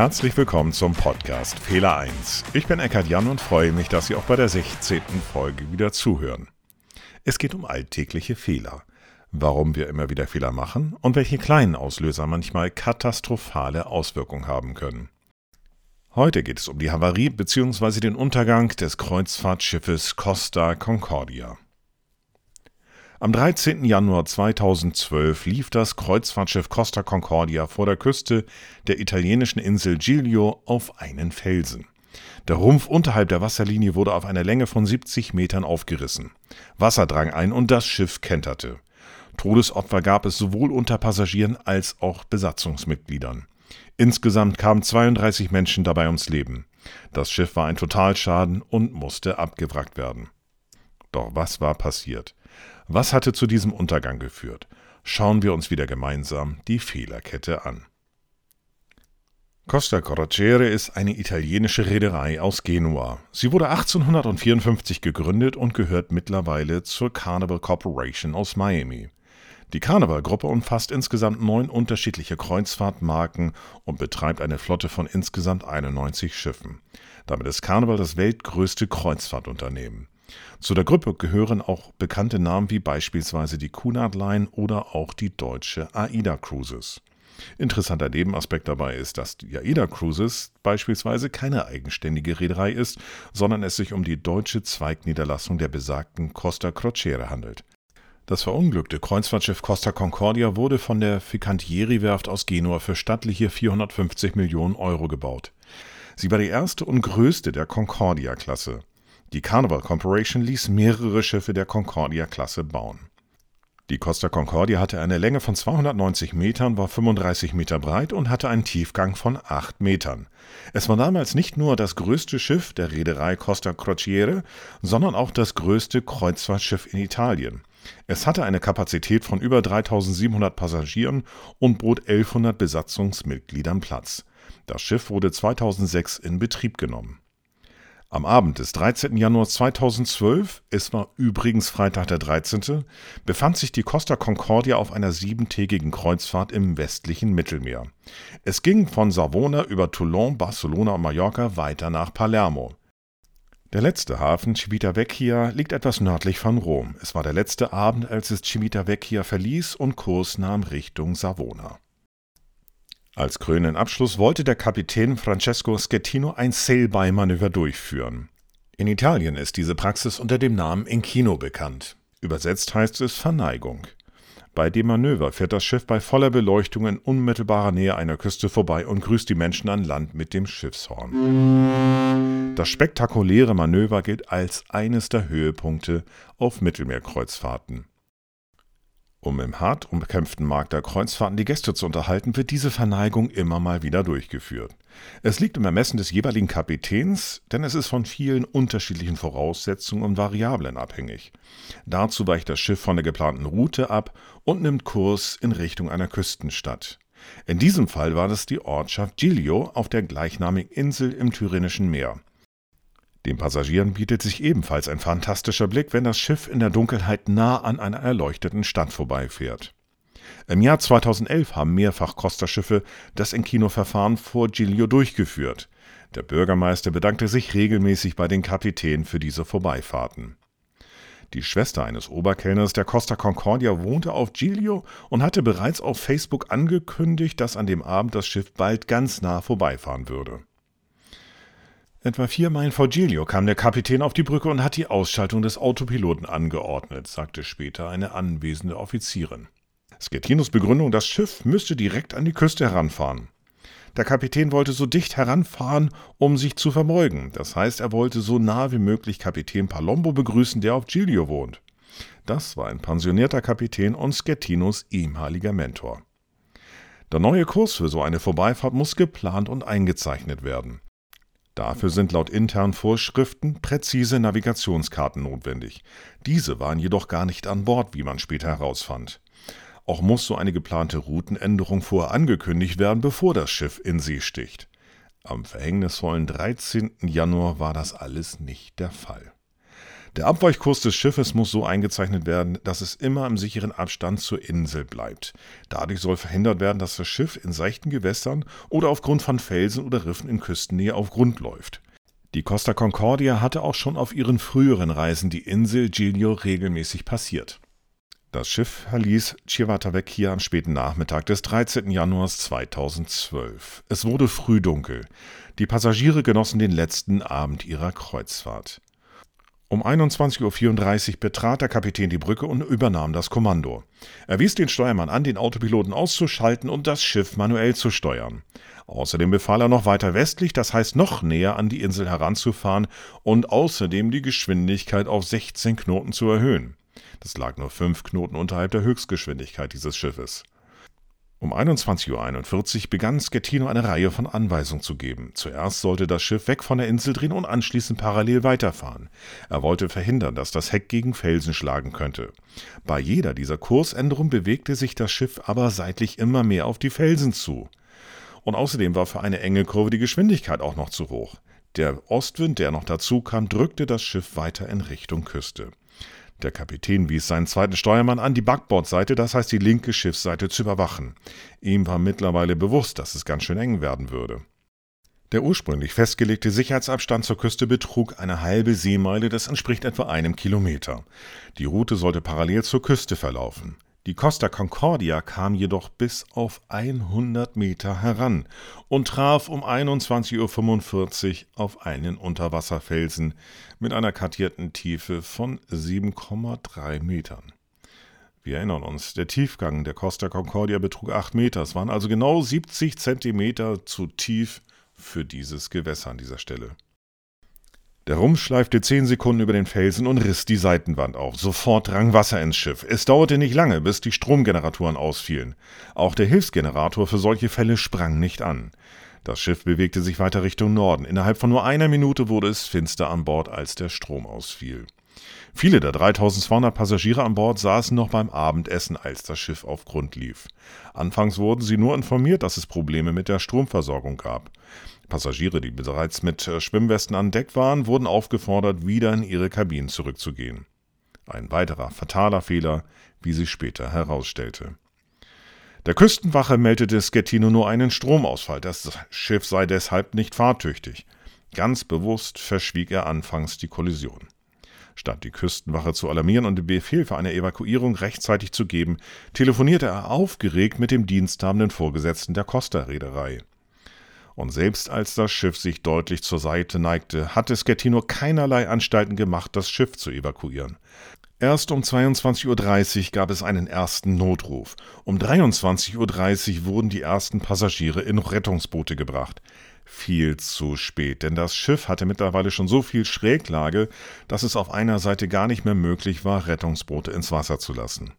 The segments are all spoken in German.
Herzlich willkommen zum Podcast Fehler 1. Ich bin Eckhard Jan und freue mich, dass Sie auch bei der 16. Folge wieder zuhören. Es geht um alltägliche Fehler, warum wir immer wieder Fehler machen und welche kleinen Auslöser manchmal katastrophale Auswirkungen haben können. Heute geht es um die Havarie bzw. den Untergang des Kreuzfahrtschiffes Costa Concordia. Am 13. Januar 2012 lief das Kreuzfahrtschiff Costa Concordia vor der Küste der italienischen Insel Giglio auf einen Felsen. Der Rumpf unterhalb der Wasserlinie wurde auf einer Länge von 70 Metern aufgerissen. Wasser drang ein und das Schiff kenterte. Todesopfer gab es sowohl unter Passagieren als auch Besatzungsmitgliedern. Insgesamt kamen 32 Menschen dabei ums Leben. Das Schiff war ein Totalschaden und musste abgewrackt werden. Doch was war passiert? Was hatte zu diesem Untergang geführt? Schauen wir uns wieder gemeinsam die Fehlerkette an. Costa Crociere ist eine italienische Reederei aus Genua. Sie wurde 1854 gegründet und gehört mittlerweile zur Carnival Corporation aus Miami. Die Carnival-Gruppe umfasst insgesamt neun unterschiedliche Kreuzfahrtmarken und betreibt eine Flotte von insgesamt 91 Schiffen. Damit ist Carnival das weltgrößte Kreuzfahrtunternehmen. Zu der Gruppe gehören auch bekannte Namen wie beispielsweise die Cunard Line oder auch die deutsche AIDA Cruises. Interessanter Nebenaspekt dabei ist, dass die AIDA Cruises beispielsweise keine eigenständige Reederei ist, sondern es sich um die deutsche Zweigniederlassung der besagten Costa Crociere handelt. Das verunglückte Kreuzfahrtschiff Costa Concordia wurde von der Ficantieri-Werft aus Genua für stattliche 450 Millionen Euro gebaut. Sie war die erste und größte der Concordia-Klasse. Die Carnival Corporation ließ mehrere Schiffe der Concordia-Klasse bauen. Die Costa Concordia hatte eine Länge von 290 Metern, war 35 Meter breit und hatte einen Tiefgang von 8 Metern. Es war damals nicht nur das größte Schiff der Reederei Costa Crociere, sondern auch das größte Kreuzfahrtschiff in Italien. Es hatte eine Kapazität von über 3700 Passagieren und bot 1100 Besatzungsmitgliedern Platz. Das Schiff wurde 2006 in Betrieb genommen. Am Abend des 13. Januar 2012, es war übrigens Freitag der 13., befand sich die Costa Concordia auf einer siebentägigen Kreuzfahrt im westlichen Mittelmeer. Es ging von Savona über Toulon, Barcelona und Mallorca weiter nach Palermo. Der letzte Hafen, Civitavecchia, liegt etwas nördlich von Rom. Es war der letzte Abend, als es Civitavecchia verließ und Kurs nahm Richtung Savona. Als krönenden Abschluss wollte der Kapitän Francesco Schettino ein Sail-by-Manöver durchführen. In Italien ist diese Praxis unter dem Namen Inchino bekannt. Übersetzt heißt es Verneigung. Bei dem Manöver fährt das Schiff bei voller Beleuchtung in unmittelbarer Nähe einer Küste vorbei und grüßt die Menschen an Land mit dem Schiffshorn. Das spektakuläre Manöver gilt als eines der Höhepunkte auf Mittelmeerkreuzfahrten. Um im hart umkämpften Markt der Kreuzfahrten die Gäste zu unterhalten, wird diese Verneigung immer mal wieder durchgeführt. Es liegt im Ermessen des jeweiligen Kapitäns, denn es ist von vielen unterschiedlichen Voraussetzungen und Variablen abhängig. Dazu weicht das Schiff von der geplanten Route ab und nimmt Kurs in Richtung einer Küstenstadt. In diesem Fall war das die Ortschaft Giglio auf der gleichnamigen Insel im Tyrrhenischen Meer. Den Passagieren bietet sich ebenfalls ein fantastischer Blick, wenn das Schiff in der Dunkelheit nah an einer erleuchteten Stadt vorbeifährt. Im Jahr 2011 haben mehrfach Costa-Schiffe das Enkino-Verfahren vor Giglio durchgeführt. Der Bürgermeister bedankte sich regelmäßig bei den Kapitänen für diese Vorbeifahrten. Die Schwester eines Oberkellners der Costa Concordia wohnte auf Giglio und hatte bereits auf Facebook angekündigt, dass an dem Abend das Schiff bald ganz nah vorbeifahren würde. Etwa vier Meilen vor Giglio kam der Kapitän auf die Brücke und hat die Ausschaltung des Autopiloten angeordnet, sagte später eine anwesende Offizierin. Schettinos Begründung, das Schiff müsste direkt an die Küste heranfahren. Der Kapitän wollte so dicht heranfahren, um sich zu verbeugen. Das heißt, er wollte so nah wie möglich Kapitän Palombo begrüßen, der auf Giglio wohnt. Das war ein pensionierter Kapitän und Schettinos ehemaliger Mentor. Der neue Kurs für so eine Vorbeifahrt muss geplant und eingezeichnet werden. Dafür sind laut internen Vorschriften präzise Navigationskarten notwendig. Diese waren jedoch gar nicht an Bord, wie man später herausfand. Auch muss so eine geplante Routenänderung vorher angekündigt werden, bevor das Schiff in See sticht. Am verhängnisvollen 13. Januar war das alles nicht der Fall. Der Abweichkurs des Schiffes muss so eingezeichnet werden, dass es immer im sicheren Abstand zur Insel bleibt. Dadurch soll verhindert werden, dass das Schiff in seichten Gewässern oder aufgrund von Felsen oder Riffen in Küstennähe auf Grund läuft. Die Costa Concordia hatte auch schon auf ihren früheren Reisen die Insel Giglio regelmäßig passiert. Das Schiff verließ Civitavecchia am späten Nachmittag des 13. Januars 2012. Es wurde früh dunkel. Die Passagiere genossen den letzten Abend ihrer Kreuzfahrt. Um 21.34 Uhr betrat der Kapitän die Brücke und übernahm das Kommando. Er wies den Steuermann an, den Autopiloten auszuschalten und das Schiff manuell zu steuern. Außerdem befahl er noch weiter westlich, das heißt noch näher an die Insel heranzufahren und außerdem die Geschwindigkeit auf 16 Knoten zu erhöhen. Das lag nur fünf Knoten unterhalb der Höchstgeschwindigkeit dieses Schiffes. Um 21.41 Uhr begann Schettino eine Reihe von Anweisungen zu geben. Zuerst sollte das Schiff weg von der Insel drehen und anschließend parallel weiterfahren. Er wollte verhindern, dass das Heck gegen Felsen schlagen könnte. Bei jeder dieser Kursänderungen bewegte sich das Schiff aber seitlich immer mehr auf die Felsen zu. Und außerdem war für eine enge Kurve die Geschwindigkeit auch noch zu hoch. Der Ostwind, der noch dazu kam, drückte das Schiff weiter in Richtung Küste. Der Kapitän wies seinen zweiten Steuermann an, die Backbordseite, das heißt die linke Schiffsseite, zu überwachen. Ihm war mittlerweile bewusst, dass es ganz schön eng werden würde. Der ursprünglich festgelegte Sicherheitsabstand zur Küste betrug eine halbe Seemeile, das entspricht etwa einem Kilometer. Die Route sollte parallel zur Küste verlaufen. Die Costa Concordia kam jedoch bis auf 100 Meter heran und traf um 21.45 Uhr auf einen Unterwasserfelsen mit einer kartierten Tiefe von 7,3 Metern. Wir erinnern uns, der Tiefgang der Costa Concordia betrug 8 Meter. Es waren also genau 70 Zentimeter zu tief für dieses Gewässer an dieser Stelle. Der Rumpf schleifte zehn Sekunden über den Felsen und riss die Seitenwand auf. Sofort drang Wasser ins Schiff. Es dauerte nicht lange, bis die Stromgeneratoren ausfielen. Auch der Hilfsgenerator für solche Fälle sprang nicht an. Das Schiff bewegte sich weiter Richtung Norden. Innerhalb von nur einer Minute wurde es finster an Bord, als der Strom ausfiel. Viele der 3200 Passagiere an Bord saßen noch beim Abendessen, als das Schiff auf Grund lief. Anfangs wurden sie nur informiert, dass es Probleme mit der Stromversorgung gab. Passagiere, die bereits mit äh, Schwimmwesten an Deck waren, wurden aufgefordert, wieder in ihre Kabinen zurückzugehen. Ein weiterer fataler Fehler, wie sich später herausstellte. Der Küstenwache meldete Schettino nur einen Stromausfall. Das Schiff sei deshalb nicht fahrtüchtig. Ganz bewusst verschwieg er anfangs die Kollision. Statt die Küstenwache zu alarmieren und den Befehl für eine Evakuierung rechtzeitig zu geben, telefonierte er aufgeregt mit dem diensthabenden Vorgesetzten der Costa-Reederei und selbst als das Schiff sich deutlich zur Seite neigte, hatte Schettino keinerlei Anstalten gemacht, das Schiff zu evakuieren. Erst um 22.30 Uhr gab es einen ersten Notruf. Um 23.30 Uhr wurden die ersten Passagiere in Rettungsboote gebracht. Viel zu spät, denn das Schiff hatte mittlerweile schon so viel Schräglage, dass es auf einer Seite gar nicht mehr möglich war, Rettungsboote ins Wasser zu lassen.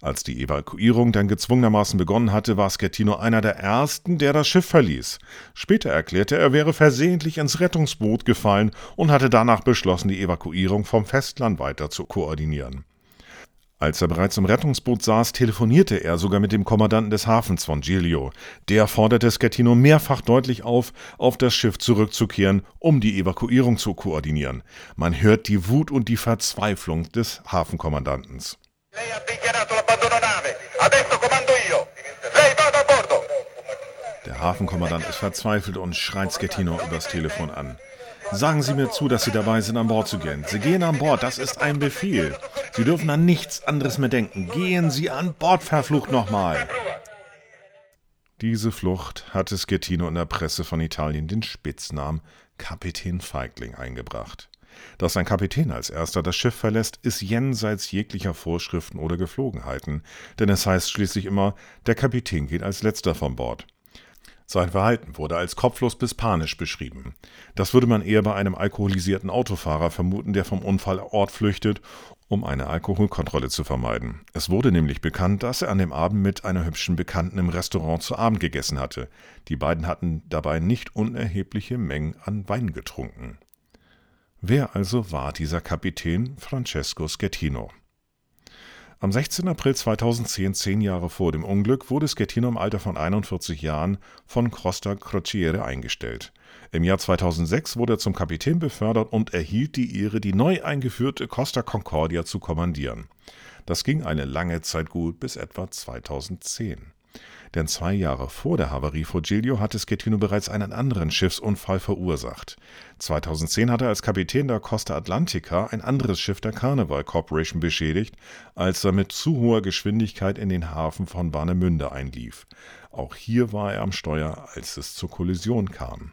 Als die Evakuierung dann gezwungenermaßen begonnen hatte, war Schettino einer der ersten, der das Schiff verließ. Später erklärte er, er wäre versehentlich ins Rettungsboot gefallen und hatte danach beschlossen, die Evakuierung vom Festland weiter zu koordinieren. Als er bereits im Rettungsboot saß, telefonierte er sogar mit dem Kommandanten des Hafens von Giglio. Der forderte Schettino mehrfach deutlich auf, auf das Schiff zurückzukehren, um die Evakuierung zu koordinieren. Man hört die Wut und die Verzweiflung des Hafenkommandantens. Der Hafenkommandant ist verzweifelt und schreit Schettino übers Telefon an. Sagen Sie mir zu, dass Sie dabei sind, an Bord zu gehen. Sie gehen an Bord, das ist ein Befehl. Sie dürfen an nichts anderes mehr denken. Gehen Sie an Bord, verflucht nochmal. Diese Flucht hatte Schettino in der Presse von Italien den Spitznamen Kapitän Feigling eingebracht. Dass ein Kapitän als erster das Schiff verlässt, ist jenseits jeglicher Vorschriften oder Geflogenheiten, denn es heißt schließlich immer, der Kapitän geht als letzter von Bord. Sein Verhalten wurde als kopflos bis panisch beschrieben. Das würde man eher bei einem alkoholisierten Autofahrer vermuten, der vom Unfallort flüchtet, um eine Alkoholkontrolle zu vermeiden. Es wurde nämlich bekannt, dass er an dem Abend mit einer hübschen Bekannten im Restaurant zu Abend gegessen hatte. Die beiden hatten dabei nicht unerhebliche Mengen an Wein getrunken. Wer also war dieser Kapitän Francesco Schettino? Am 16. April 2010, zehn Jahre vor dem Unglück, wurde Schettino im Alter von 41 Jahren von Costa Crociere eingestellt. Im Jahr 2006 wurde er zum Kapitän befördert und erhielt die Ehre, die neu eingeführte Costa Concordia zu kommandieren. Das ging eine lange Zeit gut bis etwa 2010 denn zwei Jahre vor der Havarie vor Giglio hatte Schettino bereits einen anderen Schiffsunfall verursacht. 2010 hatte er als Kapitän der Costa Atlantica ein anderes Schiff der Carnival Corporation beschädigt, als er mit zu hoher Geschwindigkeit in den Hafen von Warnemünde einlief. Auch hier war er am Steuer, als es zur Kollision kam.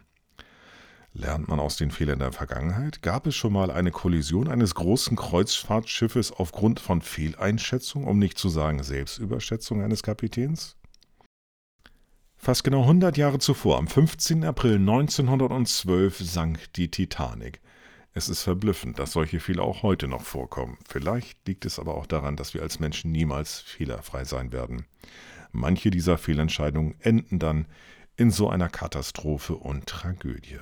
Lernt man aus den Fehlern der Vergangenheit? Gab es schon mal eine Kollision eines großen Kreuzfahrtschiffes aufgrund von Fehleinschätzung, um nicht zu sagen Selbstüberschätzung eines Kapitäns? Fast genau 100 Jahre zuvor, am 15. April 1912, sank die Titanic. Es ist verblüffend, dass solche Fehler auch heute noch vorkommen. Vielleicht liegt es aber auch daran, dass wir als Menschen niemals fehlerfrei sein werden. Manche dieser Fehlentscheidungen enden dann in so einer Katastrophe und Tragödie.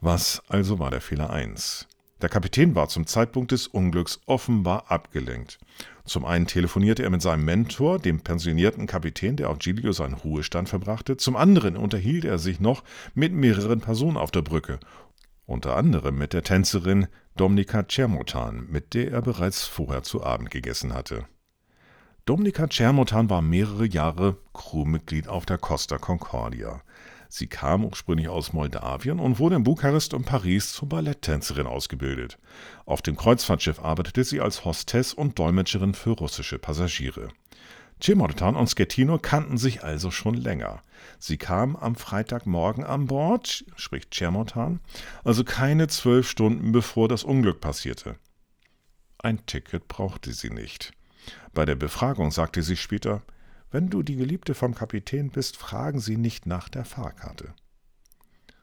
Was also war der Fehler 1? Der Kapitän war zum Zeitpunkt des Unglücks offenbar abgelenkt. Zum einen telefonierte er mit seinem Mentor, dem pensionierten Kapitän, der auf Giglio seinen Ruhestand verbrachte. Zum anderen unterhielt er sich noch mit mehreren Personen auf der Brücke. Unter anderem mit der Tänzerin Dominika Cermotan, mit der er bereits vorher zu Abend gegessen hatte. Dominika Cermotan war mehrere Jahre Crewmitglied auf der Costa Concordia. Sie kam ursprünglich aus Moldawien und wurde in Bukarest und Paris zur Balletttänzerin ausgebildet. Auf dem Kreuzfahrtschiff arbeitete sie als Hostess und Dolmetscherin für russische Passagiere. Cimortan und Schettino kannten sich also schon länger. Sie kam am Freitagmorgen an Bord, spricht Cimortan, also keine zwölf Stunden bevor das Unglück passierte. Ein Ticket brauchte sie nicht. Bei der Befragung sagte sie später, wenn du die Geliebte vom Kapitän bist, fragen Sie nicht nach der Fahrkarte.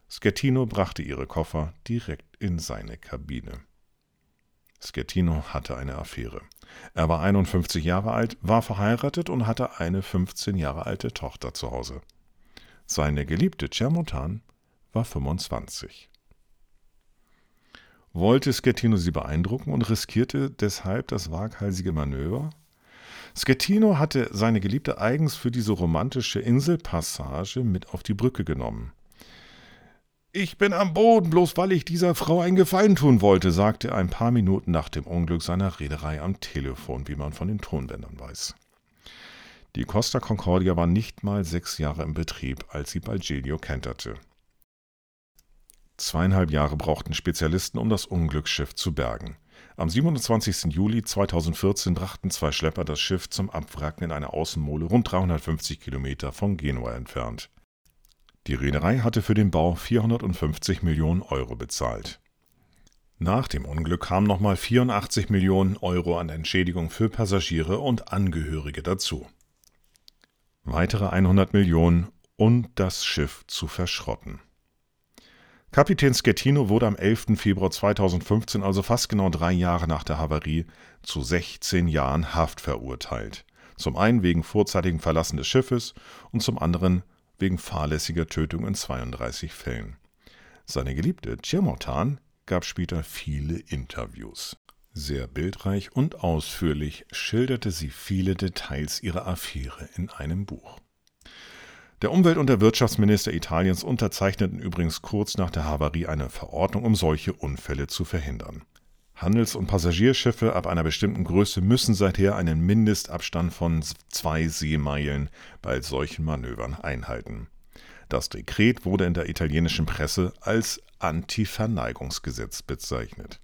Schettino brachte ihre Koffer direkt in seine Kabine. Schettino hatte eine Affäre. Er war 51 Jahre alt, war verheiratet und hatte eine 15 Jahre alte Tochter zu Hause. Seine Geliebte Cermotan war 25. Wollte Schettino sie beeindrucken und riskierte deshalb das waghalsige Manöver? Schettino hatte seine Geliebte eigens für diese romantische Inselpassage mit auf die Brücke genommen. Ich bin am Boden, bloß weil ich dieser Frau einen Gefallen tun wollte, sagte er ein paar Minuten nach dem Unglück seiner Reederei am Telefon, wie man von den Tonbändern weiß. Die Costa Concordia war nicht mal sechs Jahre im Betrieb, als sie bei Giglio kenterte. Zweieinhalb Jahre brauchten Spezialisten, um das Unglücksschiff zu bergen. Am 27. Juli 2014 brachten zwei Schlepper das Schiff zum Abwracken in einer Außenmole rund 350 Kilometer von Genua entfernt. Die Reederei hatte für den Bau 450 Millionen Euro bezahlt. Nach dem Unglück kamen nochmal 84 Millionen Euro an Entschädigung für Passagiere und Angehörige dazu. Weitere 100 Millionen und das Schiff zu verschrotten. Kapitän Schettino wurde am 11. Februar 2015, also fast genau drei Jahre nach der Havarie, zu 16 Jahren Haft verurteilt. Zum einen wegen vorzeitigen Verlassen des Schiffes und zum anderen wegen fahrlässiger Tötung in 32 Fällen. Seine Geliebte Ciermotan gab später viele Interviews. Sehr bildreich und ausführlich schilderte sie viele Details ihrer Affäre in einem Buch. Der Umwelt- und der Wirtschaftsminister Italiens unterzeichneten übrigens kurz nach der Havarie eine Verordnung, um solche Unfälle zu verhindern. Handels- und Passagierschiffe ab einer bestimmten Größe müssen seither einen Mindestabstand von zwei Seemeilen bei solchen Manövern einhalten. Das Dekret wurde in der italienischen Presse als Anti-Verneigungsgesetz bezeichnet.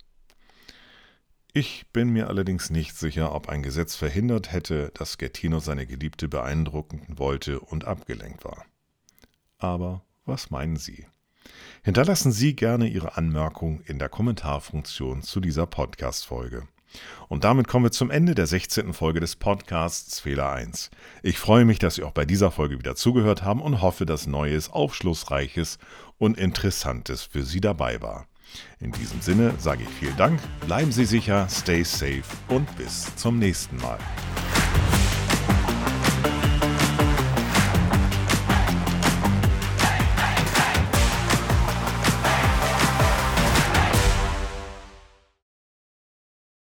Ich bin mir allerdings nicht sicher, ob ein Gesetz verhindert hätte, dass Schettino seine Geliebte beeindrucken wollte und abgelenkt war. Aber was meinen Sie? Hinterlassen Sie gerne Ihre Anmerkung in der Kommentarfunktion zu dieser Podcast-Folge. Und damit kommen wir zum Ende der 16. Folge des Podcasts Fehler 1. Ich freue mich, dass Sie auch bei dieser Folge wieder zugehört haben und hoffe, dass Neues, Aufschlussreiches und Interessantes für Sie dabei war. In diesem Sinne sage ich vielen Dank, bleiben Sie sicher, stay safe und bis zum nächsten Mal.